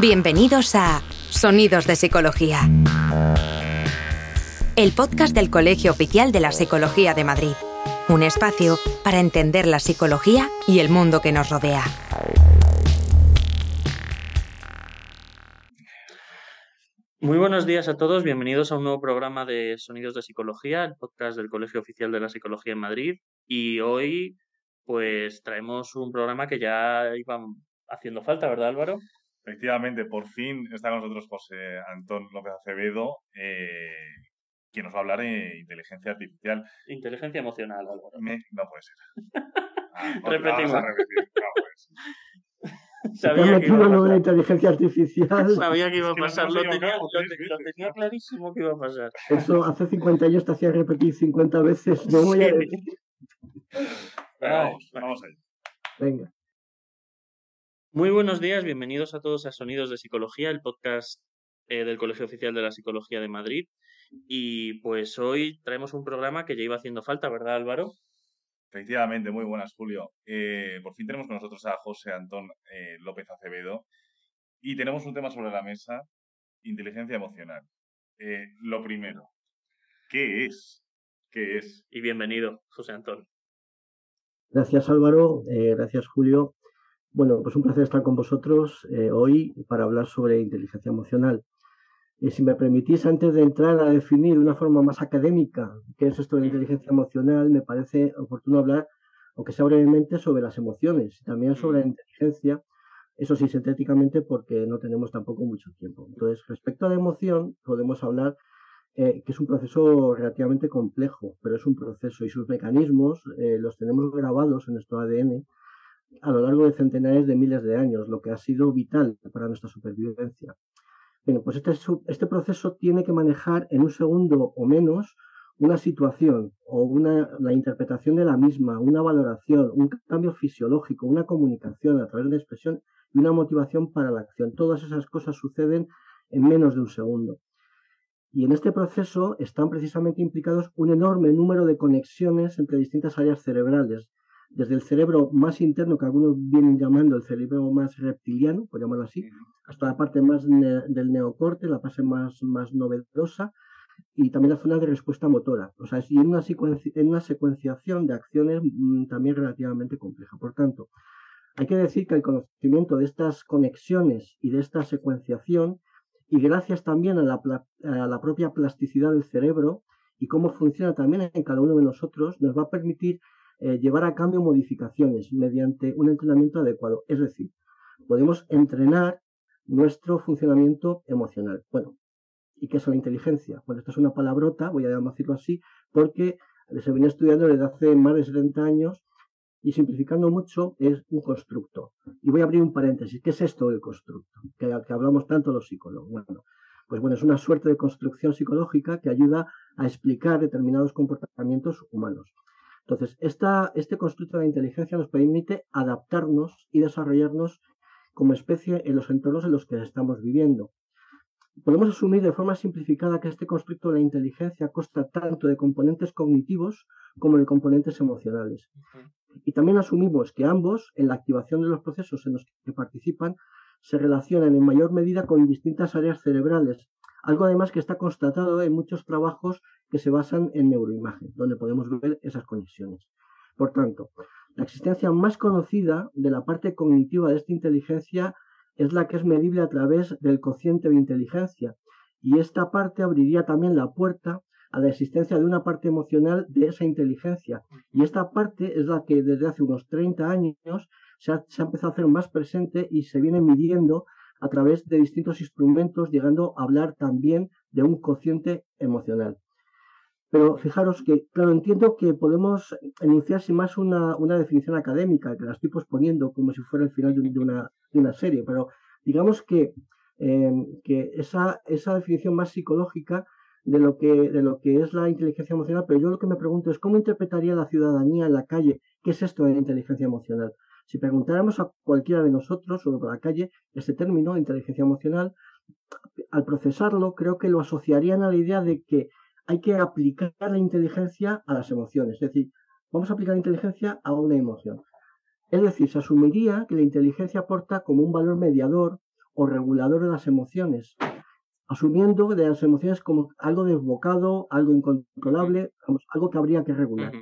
Bienvenidos a Sonidos de Psicología. El podcast del Colegio Oficial de la Psicología de Madrid. Un espacio para entender la psicología y el mundo que nos rodea. Muy buenos días a todos, bienvenidos a un nuevo programa de Sonidos de Psicología, el podcast del Colegio Oficial de la Psicología en Madrid. Y hoy, pues, traemos un programa que ya iba haciendo falta, ¿verdad, Álvaro? Efectivamente, por fin está con nosotros José Antón López Acevedo, eh, quien nos va a hablar de inteligencia artificial. Inteligencia emocional, Álvaro. Me- no puede ser. Ah, Repetimos. no Sabía que, iba a pasar. inteligencia artificial. Sabía que iba a pasar, lo tenía, lo clarísimo que iba a pasar. Eso hace 50 años te hacía repetir 50 veces. No voy a Sí. decir. Vamos, vamos allá. Venga. Muy buenos días, bienvenidos a todos a Sonidos de Psicología, el podcast eh, del Colegio Oficial de la Psicología de Madrid. Y pues hoy traemos un programa que ya iba haciendo falta, ¿verdad, Álvaro? Efectivamente, muy buenas, Julio. Eh, por fin tenemos con nosotros a José Antón eh, López Acevedo y tenemos un tema sobre la mesa, inteligencia emocional. Eh, lo primero, ¿qué es? ¿Qué es? Y bienvenido, José Antón. Gracias Álvaro, eh, gracias Julio. Bueno, pues un placer estar con vosotros eh, hoy para hablar sobre inteligencia emocional. Y si me permitís, antes de entrar a definir de una forma más académica qué es esto de la inteligencia emocional, me parece oportuno hablar, aunque sea brevemente, sobre las emociones y también sobre la inteligencia, eso sí, sintéticamente, porque no tenemos tampoco mucho tiempo. Entonces, respecto a la emoción, podemos hablar eh, que es un proceso relativamente complejo, pero es un proceso y sus mecanismos eh, los tenemos grabados en nuestro ADN a lo largo de centenares de miles de años, lo que ha sido vital para nuestra supervivencia. Bueno, pues este, este proceso tiene que manejar en un segundo o menos una situación o una, la interpretación de la misma, una valoración, un cambio fisiológico, una comunicación a través de expresión y una motivación para la acción. Todas esas cosas suceden en menos de un segundo. Y en este proceso están precisamente implicados un enorme número de conexiones entre distintas áreas cerebrales, desde el cerebro más interno, que algunos vienen llamando el cerebro más reptiliano, por llamarlo así, hasta la parte más ne- del neocorte, la fase más, más novedosa, y también la zona de respuesta motora. O sea, es y en una, en una secuenciación de acciones mm, también relativamente compleja. Por tanto, hay que decir que el conocimiento de estas conexiones y de esta secuenciación, y gracias también a la, a la propia plasticidad del cerebro y cómo funciona también en cada uno de nosotros, nos va a permitir eh, llevar a cambio modificaciones mediante un entrenamiento adecuado. Es decir, podemos entrenar nuestro funcionamiento emocional. Bueno, ¿y qué es la inteligencia? Bueno, esta es una palabrota, voy a decirlo así, porque se venía estudiando desde hace más de 70 años y simplificando mucho es un constructo. Y voy a abrir un paréntesis. ¿Qué es esto del constructo? Que, que hablamos tanto los psicólogos. Bueno, pues bueno, es una suerte de construcción psicológica que ayuda a explicar determinados comportamientos humanos. Entonces, esta, este constructo de la inteligencia nos permite adaptarnos y desarrollarnos como especie en los entornos en los que estamos viviendo. Podemos asumir de forma simplificada que este constructo de la inteligencia consta tanto de componentes cognitivos como de componentes emocionales. Y también asumimos que ambos, en la activación de los procesos en los que participan, se relacionan en mayor medida con distintas áreas cerebrales, algo además que está constatado en muchos trabajos que se basan en neuroimagen, donde podemos ver esas conexiones. Por tanto, la existencia más conocida de la parte cognitiva de esta inteligencia es la que es medible a través del cociente de inteligencia, y esta parte abriría también la puerta a la existencia de una parte emocional de esa inteligencia. Y esta parte es la que desde hace unos 30 años se ha, se ha empezado a hacer más presente y se viene midiendo a través de distintos instrumentos, llegando a hablar también de un cociente emocional. Pero fijaros que, claro, entiendo que podemos enunciar sin más una, definición académica, que la estoy posponiendo como si fuera el final de, una, de una, serie, pero digamos que, eh, que esa, esa definición más psicológica de lo, que, de lo que es la inteligencia emocional, pero yo lo que me pregunto es cómo interpretaría la ciudadanía en la calle qué es esto de la inteligencia emocional. Si preguntáramos a cualquiera de nosotros o por la calle ese término, inteligencia emocional, al procesarlo creo que lo asociarían a la idea de que hay que aplicar la inteligencia a las emociones. Es decir, vamos a aplicar la inteligencia a una emoción. Es decir, se asumiría que la inteligencia aporta como un valor mediador o regulador de las emociones, asumiendo de las emociones como algo desbocado, algo incontrolable, algo que habría que regular.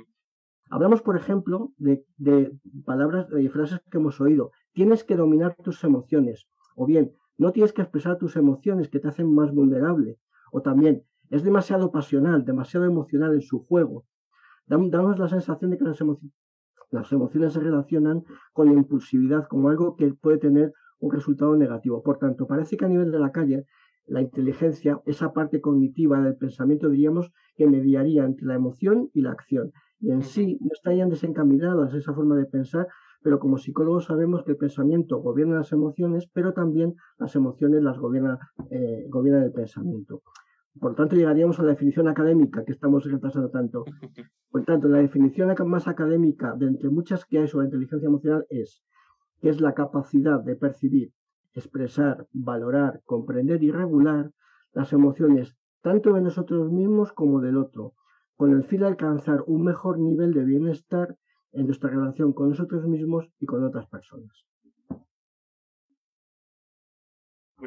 Hablamos, por ejemplo, de, palabras y frases que hemos oído. Tienes que dominar tus emociones. O bien, no tienes que expresar tus emociones que te hacen más vulnerable. O también, es demasiado pasional, demasiado emocional en su juego. Damos la sensación de que las, las emociones se relacionan con la impulsividad como algo que puede tener un resultado negativo. Por tanto, parece que a nivel de la calle, la inteligencia, esa parte cognitiva del pensamiento, diríamos, que mediaría entre la emoción y la acción y en sí no estarían desencaminadas esa forma de pensar, pero como psicólogos sabemos que el pensamiento gobierna las emociones, pero también las emociones las gobierna, eh, gobierna el pensamiento. Por tanto, llegaríamos a la definición académica que estamos repasando tanto. Por tanto, la definición más académica de entre muchas que hay sobre inteligencia emocional es que es la capacidad de percibir, expresar, valorar, comprender y regular las emociones tanto de nosotros mismos como del otro, con el fin de alcanzar un mejor nivel de bienestar en nuestra relación con nosotros mismos y con otras personas.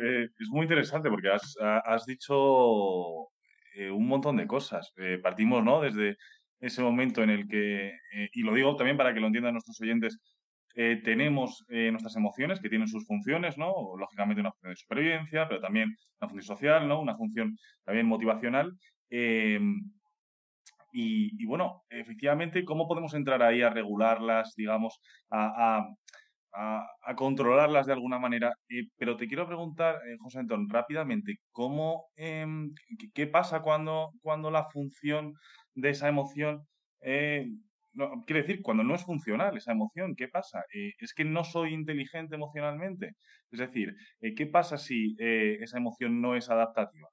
Eh, es muy interesante porque has, dicho eh, un montón de cosas. Eh, partimos ¿no? desde ese momento en el que, y lo digo también para que lo entiendan nuestros oyentes, tenemos nuestras emociones que tienen sus funciones, ¿no? Lógicamente una función de supervivencia, pero también una función social, ¿no? Una función también motivacional. Y, bueno, efectivamente, ¿cómo podemos entrar ahí a regularlas, digamos, a, controlarlas de alguna manera? pero te quiero preguntar, eh, José Antón, rápidamente, ¿cómo, em, qué, pasa cuando, cuando la función de esa emoción... Eh, no, quiere decir, cuando no es funcional esa emoción, ¿qué pasa? Eh, ¿Es que no soy inteligente emocionalmente? Es decir, ¿qué pasa si esa emoción no es adaptativa?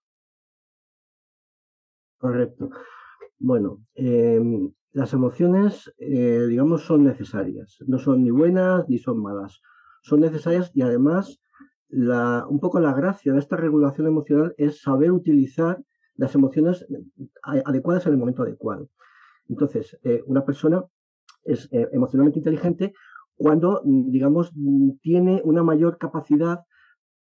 Correcto. Bueno, em, las emociones, eh, digamos, son necesarias. No son ni buenas ni son malas. Son necesarias y además un poco la gracia de esta regulación emocional es saber utilizar las emociones adecuadas en el momento adecuado. Entonces, eh, una persona es eh, emocionalmente inteligente cuando, digamos, tiene una mayor capacidad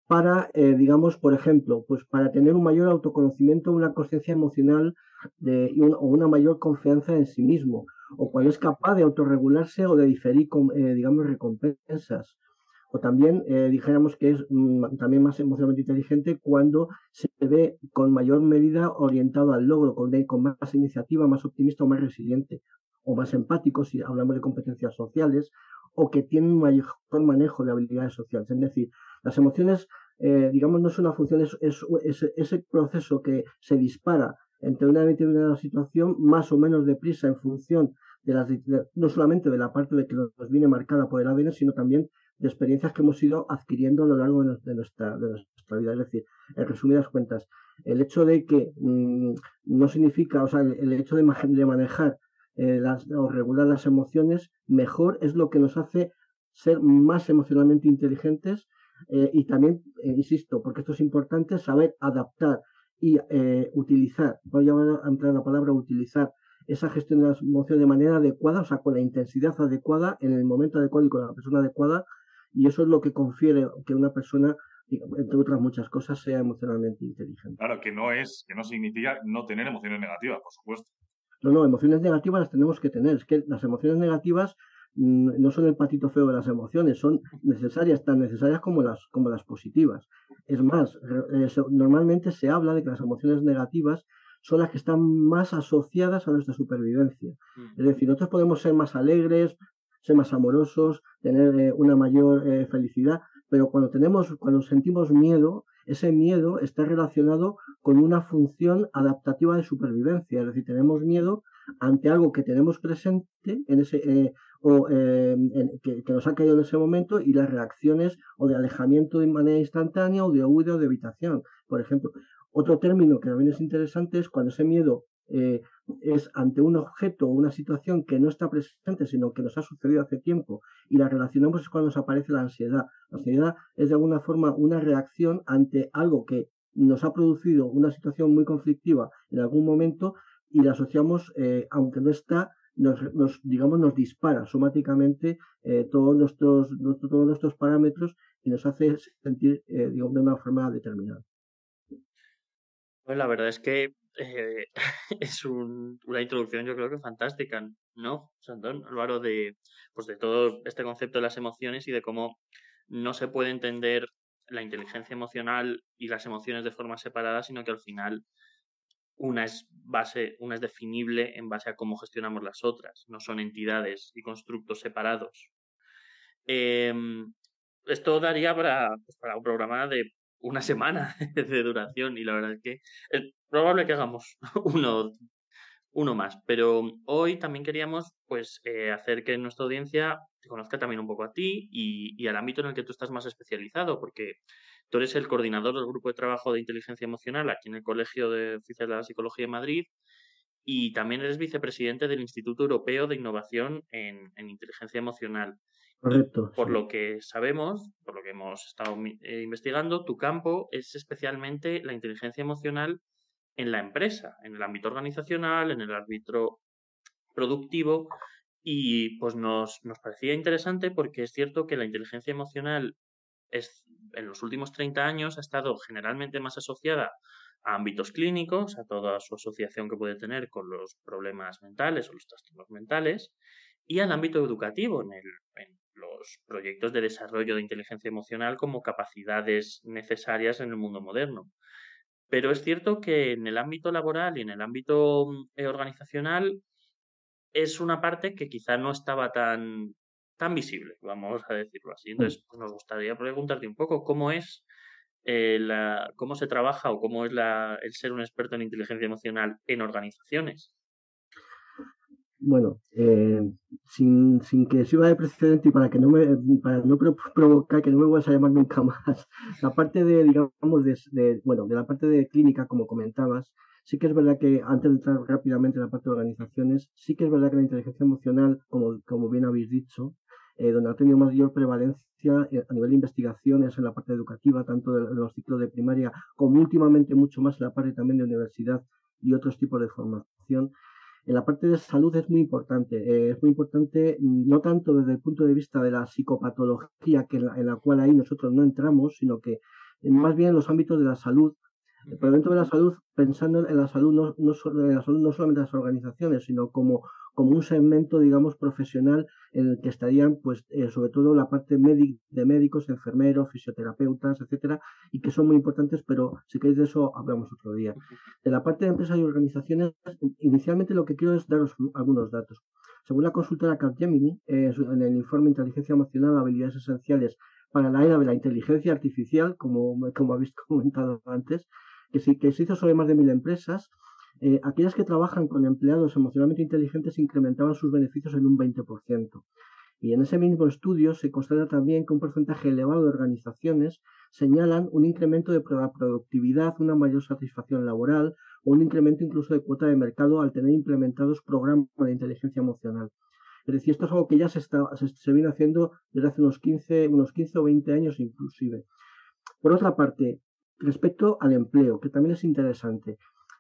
para, digamos, por ejemplo, pues para tener un mayor autoconocimiento, una conciencia emocional de, o una mayor confianza en sí mismo, o cuando es capaz de autorregularse o de diferir, con, eh, digamos, recompensas. O también eh, dijéramos que es mm, también más emocionalmente inteligente cuando se ve con mayor medida orientado al logro, con, con más iniciativa, más optimista o más resiliente, o más empático si hablamos de competencias sociales, o que tiene un mayor manejo de habilidades sociales. Es decir, las emociones, eh, digamos, no es una función, es, ese proceso que se dispara entre una determinada situación más o menos deprisa en función de las no solamente de la parte de que nos viene marcada por el ADN, sino también de experiencias que hemos ido adquiriendo a lo largo de, nuestra, de nuestra vida. Es decir, en resumidas cuentas, el hecho de que mm, no significa, o sea, el, hecho de, manejar eh, las, o regular las emociones mejor es lo que nos hace ser más emocionalmente inteligentes eh, y también, eh, insisto, porque esto es importante, saber adaptar y eh, utilizar, voy a entrar la palabra utilizar esa gestión de las emociones de manera adecuada, o sea, con la intensidad adecuada, en el momento adecuado y con la persona adecuada, y eso es lo que confiere que una persona, entre otras muchas cosas, sea emocionalmente inteligente. Claro, que no es, que no significa no tener emociones negativas, por supuesto. No, no, emociones negativas las tenemos que tener. Es que las emociones negativas no son el patito feo de las emociones, son necesarias, tan necesarias como las, como las positivas. Es más, eh, normalmente se habla de que las emociones negativas son las que están más asociadas a nuestra supervivencia. Es decir, nosotros podemos ser más alegres, ser más amorosos, tener eh, una mayor eh, felicidad, pero cuando tenemos, cuando sentimos miedo, ese miedo está relacionado con una función adaptativa de supervivencia, es decir, tenemos miedo ante algo que tenemos presente en ese, eh, o que, que, nos ha caído en ese momento y las reacciones o de alejamiento de manera instantánea o de huida o de evitación. Por ejemplo, otro término que también es interesante es cuando ese miedo eh, es ante un objeto o una situación que no está presente, sino que nos ha sucedido hace tiempo y la relacionamos es cuando nos aparece la ansiedad. La ansiedad es de alguna forma una reacción ante algo que nos ha producido una situación muy conflictiva en algún momento y la asociamos, eh, aunque no está, nos, digamos, nos dispara somáticamente eh, todos, nuestros, todos nuestros parámetros y nos hace sentir digamos, de una forma determinada. Pues la verdad es que eh, es una introducción yo creo que fantástica, ¿no, Santón? Álvaro, de, pues de todo este concepto de las emociones y de cómo no se puede entender la inteligencia emocional y las emociones de forma separada, sino que al final una es base, una es definible en base a cómo gestionamos las otras, no son entidades y constructos separados. Em, esto daría para, pues para un programa de una semana de duración y la verdad es que es probable que hagamos uno, uno más. Pero hoy también queríamos pues eh, hacer que nuestra audiencia te conozca también un poco a ti y, y al ámbito en el que tú estás más especializado, porque tú eres el coordinador del grupo de trabajo de inteligencia emocional aquí en el Colegio de Oficiales de la Psicología de Madrid y también eres vicepresidente del Instituto Europeo de Innovación en, en Inteligencia Emocional. Correcto. Por lo que sabemos, por lo que hemos estado eh, investigando, tu campo es especialmente la inteligencia emocional en la empresa, en el ámbito organizacional, en el ámbito productivo. Y pues nos, nos parecía interesante porque es cierto que la inteligencia emocional es, en los últimos 30 años ha estado generalmente más asociada a ámbitos clínicos, a toda su asociación que puede tener con los problemas mentales o los trastornos mentales, y al ámbito educativo, en, los proyectos de desarrollo de inteligencia emocional como capacidades necesarias en el mundo moderno. Pero es cierto que en el ámbito laboral y en el ámbito eh, organizacional es una parte que quizá no estaba tan, tan visible, vamos a decirlo así. Entonces, pues nos gustaría preguntarte un poco cómo es eh, la, cómo se trabaja o cómo es la, el ser un experto en inteligencia emocional en organizaciones. Bueno, eh, sin, sin, que sirva de precedente y para que no me para no provocar que no me vuelvas a llamar nunca más, la parte de, digamos, de, bueno, de la parte de clínica, como comentabas, sí que es verdad que antes de entrar rápidamente en la parte de organizaciones, sí que es verdad que la inteligencia emocional, como, como bien habéis dicho, eh, donde ha tenido mayor prevalencia eh, a nivel de investigaciones en la parte educativa, tanto de los ciclos de primaria como últimamente mucho más en la parte también de universidad y otros tipos de formación, en la parte de salud es muy importante. Eh, es muy importante mm, no tanto desde el punto de vista de la psicopatología, que en la, cual ahí nosotros no entramos, sino que más bien en los ámbitos de la salud. Pero dentro de la salud, pensando en la salud, no, no, en la salud no solamente las organizaciones, sino como como un segmento, digamos, profesional en el que estarían, pues, eh, sobre todo la parte de médicos, enfermeros, fisioterapeutas, etcétera, y que son muy importantes, pero si queréis de eso hablamos otro día. De la parte de empresas y organizaciones, inicialmente lo que quiero es daros algunos datos. Según la consultora Capgemini, eh, en el informe Inteligencia Emocional, habilidades esenciales para la era de la inteligencia artificial, como, como habéis comentado antes, que, que se hizo sobre más de mil empresas, eh, aquellas que trabajan con empleados emocionalmente inteligentes incrementaban sus beneficios en un 20%. Y en ese mismo estudio se constata también que un porcentaje elevado de organizaciones señalan un incremento de productividad, una mayor satisfacción laboral o un incremento incluso de cuota de mercado al tener implementados programas de inteligencia emocional. Es decir, esto es algo que ya se, está, se, viene haciendo desde hace unos 15, unos 15 o 20 años inclusive. Por otra parte, respecto al empleo, que también es interesante,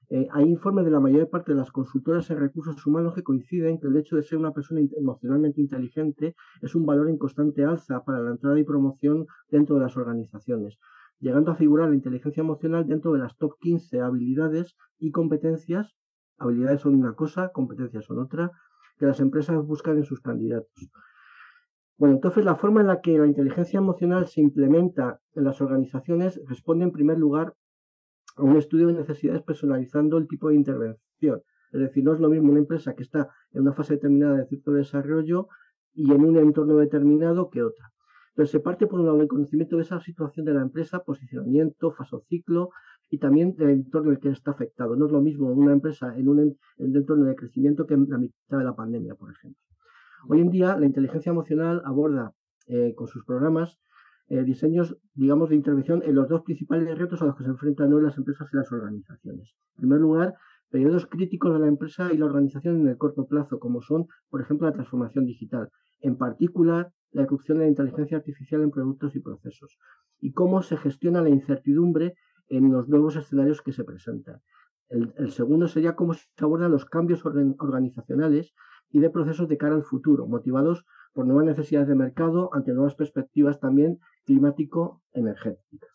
eh, hay informes de la mayor parte de las consultoras en recursos humanos que coinciden que el hecho de ser una persona emocionalmente inteligente es un valor en constante alza para la entrada y promoción dentro de las organizaciones, llegando a figurar la inteligencia emocional dentro de las top 15 habilidades y competencias. Habilidades son una cosa, competencias son otra, que las empresas buscan en sus candidatos. Bueno, entonces la forma en la que la inteligencia emocional se implementa en las organizaciones responde en primer lugar a un estudio de necesidades personalizando el tipo de intervención. Es decir, no es lo mismo una empresa que está en una fase determinada de cierto desarrollo y en un entorno determinado que otra. Entonces se parte por un lado del conocimiento de esa situación de la empresa, posicionamiento, fase ciclo y también del entorno en el que está afectado. No es lo mismo una empresa en un, entorno de crecimiento que en la mitad de la pandemia, por ejemplo. Hoy en día la inteligencia emocional aborda eh, con sus programas eh, diseños, digamos, de intervención en los dos principales retos a los que se enfrentan hoy las empresas y las organizaciones. En primer lugar, periodos críticos de la empresa y la organización en el corto plazo, como son, por ejemplo, la transformación digital, en particular la irrupción de la inteligencia artificial en productos y procesos, y cómo se gestiona la incertidumbre en los nuevos escenarios que se presentan. El, el segundo sería cómo se abordan los cambios organizacionales y de procesos de cara al futuro, motivados por nuevas necesidades de mercado ante nuevas perspectivas también climático-energéticas.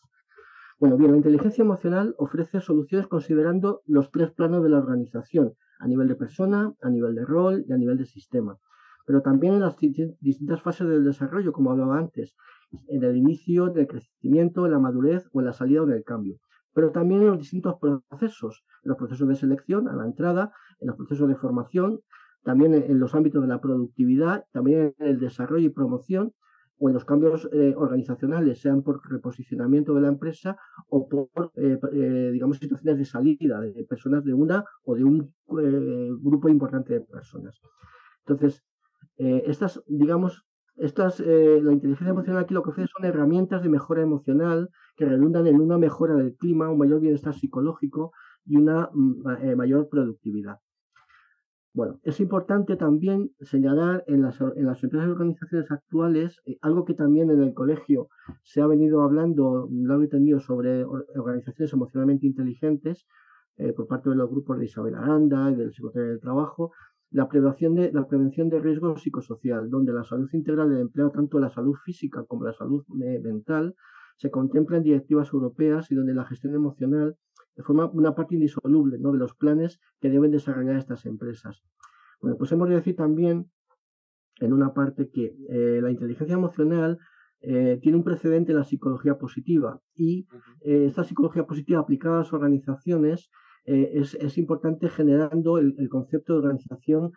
Bueno, bien, la inteligencia emocional ofrece soluciones considerando los tres planos de la organización, a nivel de persona, a nivel de rol y a nivel de sistema, pero también en las distintas fases del desarrollo, como hablaba antes, en el inicio, del crecimiento, en la madurez o en la salida o en el cambio, pero también en los distintos procesos, en los procesos de selección, a la entrada, en los procesos de formación, también en los ámbitos de la productividad, también en el desarrollo y promoción o en los cambios eh, organizacionales, sean por reposicionamiento de la empresa o por, eh, eh, digamos, situaciones de salida de personas de una o de un grupo importante de personas. Entonces, estas, digamos, estas, la inteligencia emocional aquí lo que ofrece son herramientas de mejora emocional que redundan en una mejora del clima, un mayor bienestar psicológico y una mm, mayor productividad. Bueno, es importante también señalar en las, en las empresas y organizaciones actuales eh, algo que también en el colegio se ha venido hablando largo y tendido sobre organizaciones emocionalmente inteligentes eh, por parte de los grupos de Isabel Aranda y del Secretario del Trabajo, la prevención de, la prevención de riesgo psicosocial, donde la salud integral del empleo, tanto la salud física como la salud eh, mental, se contempla en directivas europeas y donde la gestión emocional forma una parte indisoluble ¿no? de los planes que deben desarrollar estas empresas. Bueno, pues hemos de decir también en una parte que eh, la inteligencia emocional eh, tiene un precedente en la psicología positiva y eh, esta psicología positiva aplicada a las organizaciones es, importante generando el, concepto de organización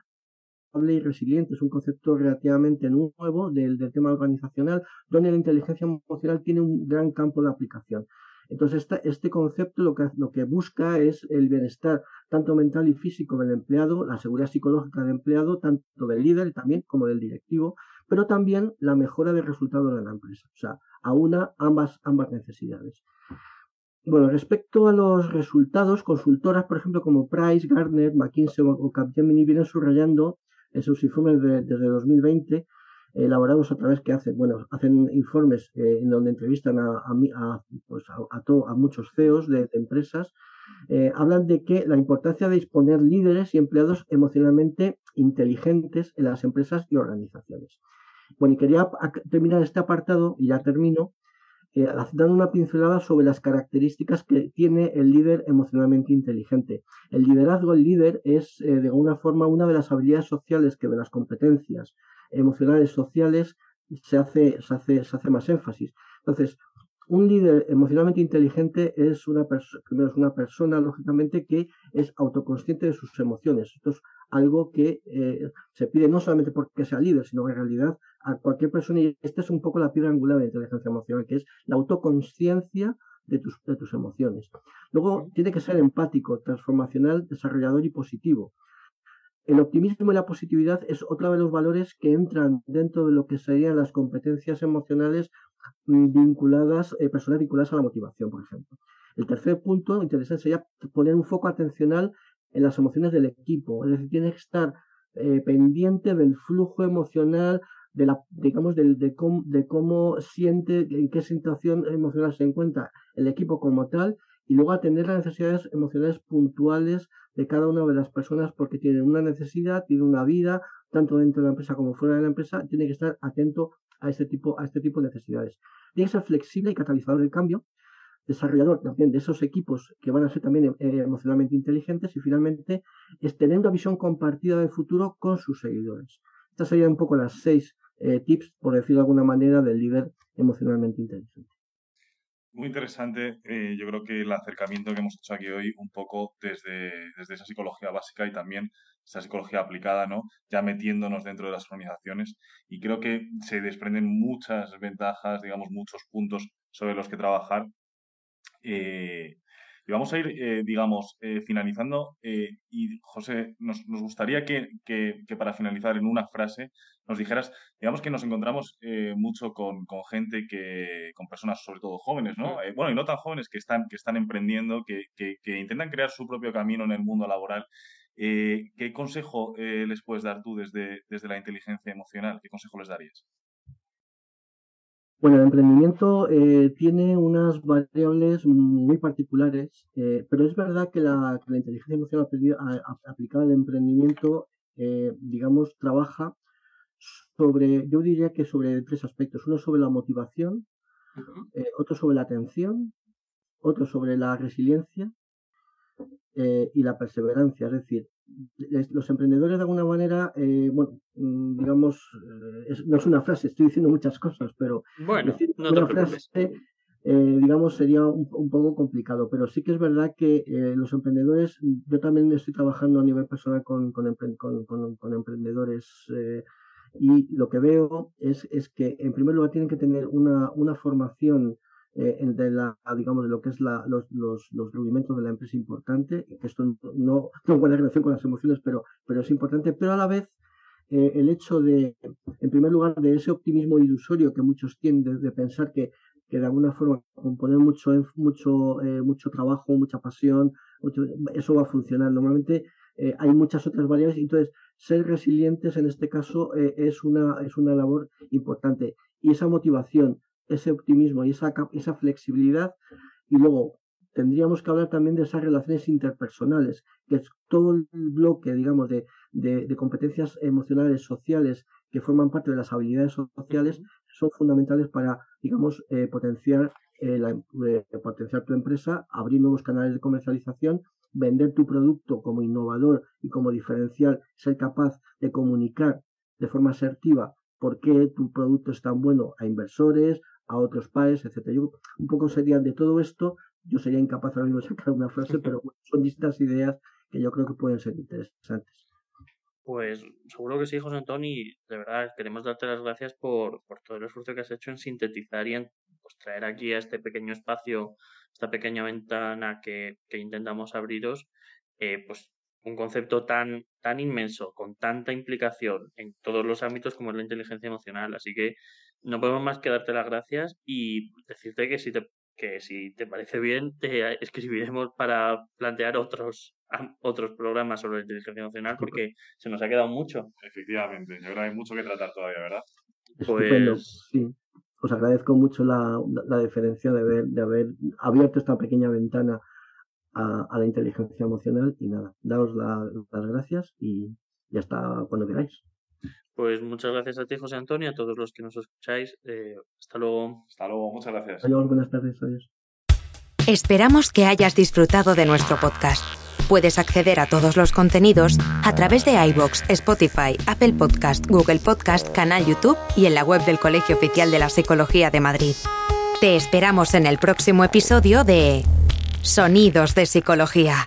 y resiliente. Es un concepto relativamente nuevo del, del tema organizacional, donde la inteligencia emocional tiene un gran campo de aplicación. Entonces, este concepto lo que, lo que busca es el bienestar tanto mental y físico del empleado, la seguridad psicológica del empleado, tanto del líder también como del directivo, pero también la mejora del resultado de la empresa. O sea, aúna ambas, ambas necesidades. Bueno, respecto a los resultados, consultoras, por ejemplo, como Price, Gardner, McKinsey o Capgemini vienen subrayando en sus informes desde 2020 elaborados a través que hacen, bueno, hacen informes eh, en donde entrevistan a, a, pues a, muchos CEOs de, empresas, eh, hablan de que la importancia de disponer líderes y empleados emocionalmente inteligentes en las empresas y organizaciones. Bueno, y quería terminar este apartado, y ya termino, eh, dando una pincelada sobre las características que tiene el líder emocionalmente inteligente. El liderazgo, el líder, es de alguna forma una de las habilidades sociales que de las competencias emocionales sociales se hace, se hace, se hace más énfasis. Entonces, un líder emocionalmente inteligente es una persona, primero es una persona, lógicamente, que es autoconsciente de sus emociones. Esto es algo que eh, se pide no solamente porque sea líder, sino que en realidad a cualquier persona, y esta es un poco la piedra angular de la inteligencia emocional, que es la autoconsciencia de tus, de tus emociones. Luego, tiene que ser empático, transformacional, desarrollador y positivo. El optimismo y la positividad es otro de los valores que entran dentro de lo que serían las competencias emocionales mm, vinculadas, eh, vinculadas a la motivación, por ejemplo. El tercer punto interesante sería poner un foco atencional en las emociones del equipo, es decir, tiene que estar eh, pendiente del flujo emocional, de la, digamos, de, de, cómo, siente, en qué situación emocional se encuentra el equipo como tal, y luego atender las necesidades emocionales puntuales de cada una de las personas porque tienen una necesidad, tienen una vida, tanto dentro de la empresa como fuera de la empresa, tiene que estar atento a este tipo, a este tipo de necesidades. Tiene que ser flexible y catalizador del cambio, desarrollador también de esos equipos que van a ser también eh, emocionalmente inteligentes y finalmente es tener una visión compartida del futuro con sus seguidores. Estas serían un poco las seis eh, tips, por decirlo de alguna manera, del líder emocionalmente inteligente. Muy interesante. Eh, yo creo que el acercamiento que hemos hecho aquí hoy, un poco desde, desde esa psicología básica y también esa psicología aplicada, ¿no? Ya metiéndonos dentro de las organizaciones. Y creo que se desprenden muchas ventajas, digamos, muchos puntos sobre los que trabajar. Eh, y vamos a ir, eh, digamos, eh, finalizando. Eh, y José, nos, nos gustaría que, que, que, para finalizar en una frase nos dijeras, digamos que nos encontramos mucho con, con, gente que, con personas sobre todo jóvenes, ¿no? bueno, y no tan jóvenes que están, que están emprendiendo, que, que, que intentan crear su propio camino en el mundo laboral. ¿Qué consejo les puedes dar tú desde, desde la inteligencia emocional? ¿Qué consejo les darías? Bueno, el emprendimiento eh, tiene unas variables muy particulares, eh, pero es verdad que la, que la inteligencia emocional aplicada al emprendimiento, eh, digamos, trabaja sobre, yo diría que sobre tres aspectos. Uno sobre la motivación, otro sobre la atención, otro sobre la resiliencia y la perseverancia. Es decir, los emprendedores de alguna manera, eh, bueno, mm, digamos, eh, es, no es una frase, estoy diciendo muchas cosas, pero bueno, decir no una frase, eh, digamos, sería un, un, poco complicado, pero sí que es verdad que eh, los emprendedores, yo también estoy trabajando a nivel personal con, con, con, con emprendedores eh, y lo que veo es, es que en primer lugar tienen que tener una, una formación eh, de la, digamos, de lo que es la, los, los, los rudimentos de la empresa importante, que esto no, no guarda relación con las emociones, pero, pero es importante, pero a la vez eh, el hecho de, en primer lugar, de ese optimismo ilusorio que muchos tienen de, de pensar que, que de alguna forma con poner mucho, mucho, eh, mucho trabajo, mucha pasión, mucho, eso va a funcionar. Normalmente eh, hay muchas otras variables, entonces ser resilientes en este caso eh, es, una, es una labor importante. Y esa motivación, ese optimismo y esa, esa flexibilidad. Y luego tendríamos que hablar también de esas relaciones interpersonales, que es todo el bloque, digamos, de, de, de competencias emocionales, sociales, que forman parte de las habilidades sociales, son fundamentales para, digamos, eh, potenciar, eh, la, eh, potenciar tu empresa, abrir nuevos canales de comercialización, vender tu producto como innovador y como diferencial, ser capaz de comunicar de forma asertiva por qué tu producto es tan bueno a inversores, a otros países, etcétera. Yo un poco sería de todo esto, yo sería incapaz ahora mismo de sacar una frase, pero son distintas ideas que yo creo que pueden ser interesantes. Pues seguro que sí, José Antonio, y de verdad queremos darte las gracias por, por todo el esfuerzo que has hecho en sintetizar y en pues, traer aquí a este pequeño espacio, esta pequeña ventana que, que intentamos abriros, eh, pues un concepto tan, tan inmenso, con tanta implicación en todos los ámbitos como es la inteligencia emocional. Así que no podemos más que darte las gracias y decirte que si te, que si te parece bien, te escribiremos para plantear otros, otros programas sobre la inteligencia emocional porque se nos ha quedado mucho. Efectivamente, yo creo que hay mucho que tratar todavía, ¿verdad? Pues sí. Os agradezco mucho la, la diferencia de haber, de haber abierto esta pequeña ventana a, a la inteligencia emocional y nada, daos la, las gracias y, y hasta cuando queráis. Pues muchas gracias a ti, José Antonio, a todos los que nos escucháis. Eh, hasta luego. Hasta luego, muchas gracias. Adiós, buenas tardes, adiós. Esperamos que hayas disfrutado de nuestro podcast. Puedes acceder a todos los contenidos a través de iBox, Spotify, Apple Podcast, Google Podcast, canal YouTube y en la web del Colegio Oficial de la Psicología de Madrid. Te esperamos en el próximo episodio de Sonidos de Psicología.